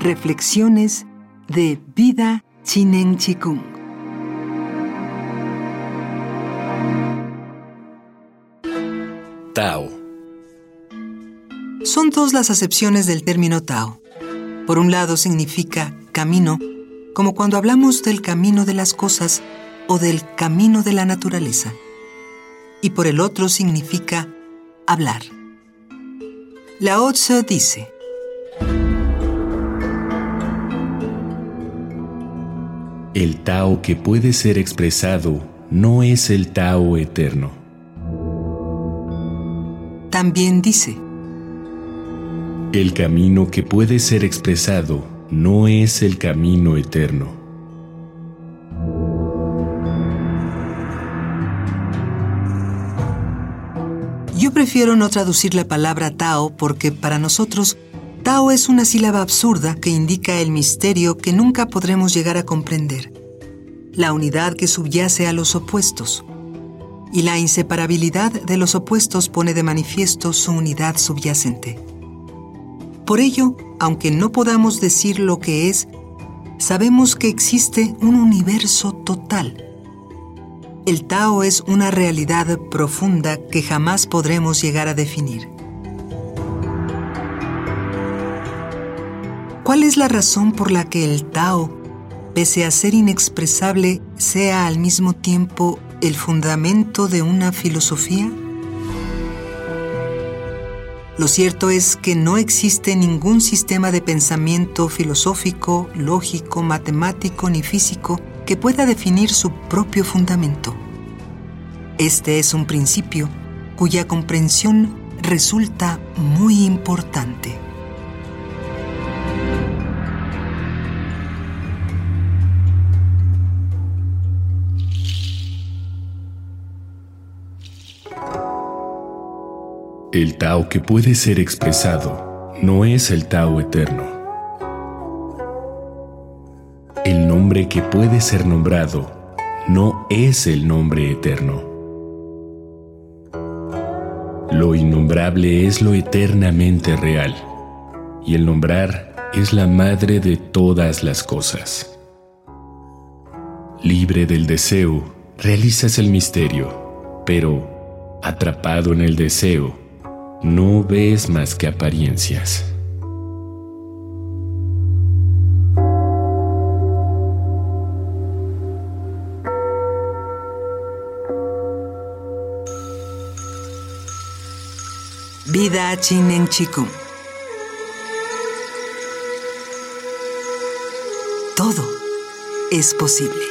Reflexiones de Vida Chinen Chikung. Tao. Son dos las acepciones del término Tao. Por un lado significa camino, como cuando hablamos del camino de las cosas o del camino de la naturaleza. Y por el otro significa hablar. Lao Tzu dice, El Tao que puede ser expresado no es el Tao eterno. También dice, El camino que puede ser expresado no es el camino eterno. Yo prefiero no traducir la palabra Tao porque para nosotros Tao es una sílaba absurda que indica el misterio que nunca podremos llegar a comprender, la unidad que subyace a los opuestos. Y la inseparabilidad de los opuestos pone de manifiesto su unidad subyacente. Por ello, aunque no podamos decir lo que es, sabemos que existe un universo total el Tao es una realidad profunda que jamás podremos llegar a definir. ¿Cuál es la razón por la que el Tao, pese a ser inexpresable, sea al mismo tiempo el fundamento de una filosofía? Lo cierto es que no existe ningún sistema de pensamiento filosófico, lógico, matemático ni físico que pueda definir su propio fundamento. Este es un principio cuya comprensión resulta muy importante. El Tao que puede ser expresado no es el Tao eterno. El nombre que puede ser nombrado no es el nombre eterno. Lo innombrable es lo eternamente real, y el nombrar es la madre de todas las cosas. Libre del deseo, realizas el misterio, pero atrapado en el deseo, no ves más que apariencias. Vida. Todo es posible.